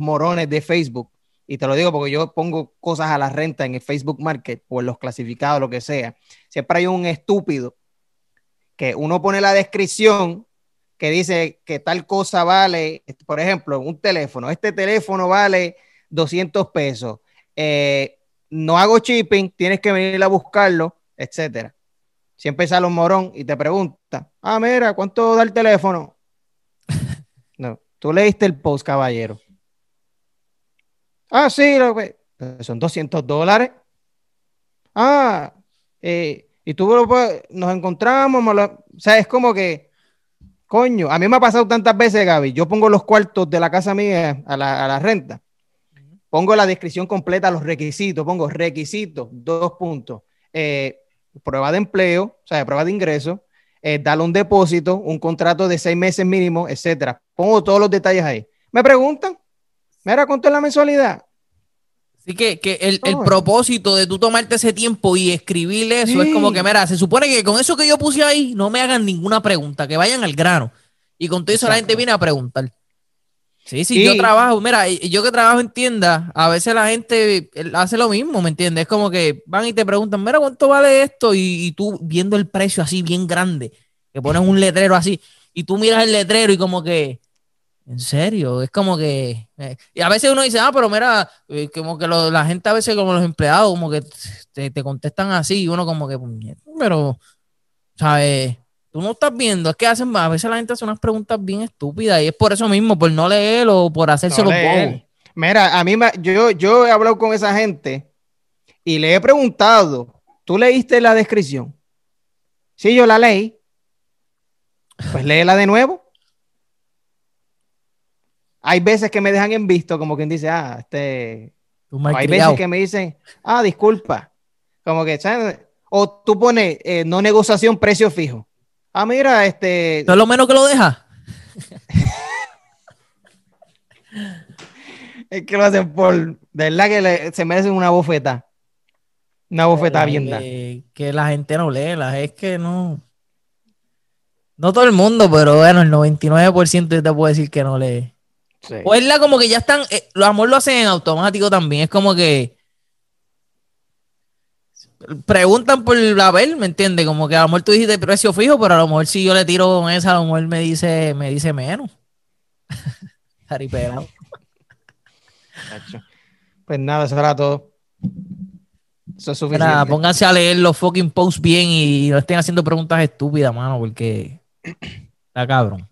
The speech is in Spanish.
morones de Facebook, y te lo digo porque yo pongo cosas a la renta en el Facebook Market o en los clasificados, lo que sea, siempre hay un estúpido que uno pone la descripción que dice que tal cosa vale, por ejemplo, un teléfono, este teléfono vale 200 pesos, eh, no hago shipping, tienes que venir a buscarlo, etcétera. Siempre sale un morón y te pregunta, ah, mira, ¿cuánto da el teléfono? no, tú leíste el post, caballero. Ah, sí, son 200 dólares. Ah, eh, y tú nos encontramos, o sea, es como que, coño, a mí me ha pasado tantas veces, Gaby, yo pongo los cuartos de la casa mía a la, renta, pongo la descripción completa, los requisitos, pongo requisitos, dos puntos, eh, prueba de empleo, o sea, prueba de ingreso, eh, darle un depósito, un contrato de seis meses mínimo, etcétera. Pongo todos los detalles ahí. Me preguntan, mira, ¿cuánto es la mensualidad? Así que, que el, el, propósito de tú tomarte ese tiempo y escribir eso es como que, mira, se supone que con eso que yo puse ahí no me hagan ninguna pregunta, que vayan al grano. Y con todo eso la gente viene a preguntar. Sí, sí, yo trabajo, mira, yo que trabajo en tienda, a veces la gente hace lo mismo, ¿me entiendes? Es como que van y te preguntan, mira, ¿cuánto vale esto? Y, y tú viendo el precio así bien grande, que ponen un letrero así, y tú miras el letrero y como que, en serio, es como que. Eh, y a veces uno dice, ah, pero mira, eh, como que la gente a veces, como los empleados, como que te, contestan así, y uno como que, pero, ¿sabes? Tú no estás viendo, es que hacen, a veces la gente hace unas preguntas bien estúpidas, y es por eso mismo, por no leer o por hacerse los Mira, a mí, yo, yo he hablado con esa gente y le he preguntado, ¿tú leíste la descripción? Sí, yo la leí. Pues léela de nuevo hay veces que me dejan en visto, como quien dice, ah, este. hay veces que me dicen, ah, disculpa. Como que, ¿sabes? O tú pones eh, no negociación, precio fijo. Ah, mira, este. ¿No es lo menos que lo deja? es que lo hacen por. De verdad que se merecen una bofeta. Una bofeta bien. Que la gente no lee, la es que no. No todo el mundo, pero bueno, el 99% te puedo decir que no lee. O es la como que ya están, eh, los amor lo hacen en automático también, es como que preguntan por la ver, ¿me entiendes? Como que a lo mejor tú dijiste precio fijo, pero a lo mejor si yo le tiro con esa, a lo mejor me dice, me dice menos. pues nada, eso era todo. Eso es suficiente. Pónganse a leer los fucking posts bien y no estén haciendo preguntas estúpidas, mano, porque está cabrón.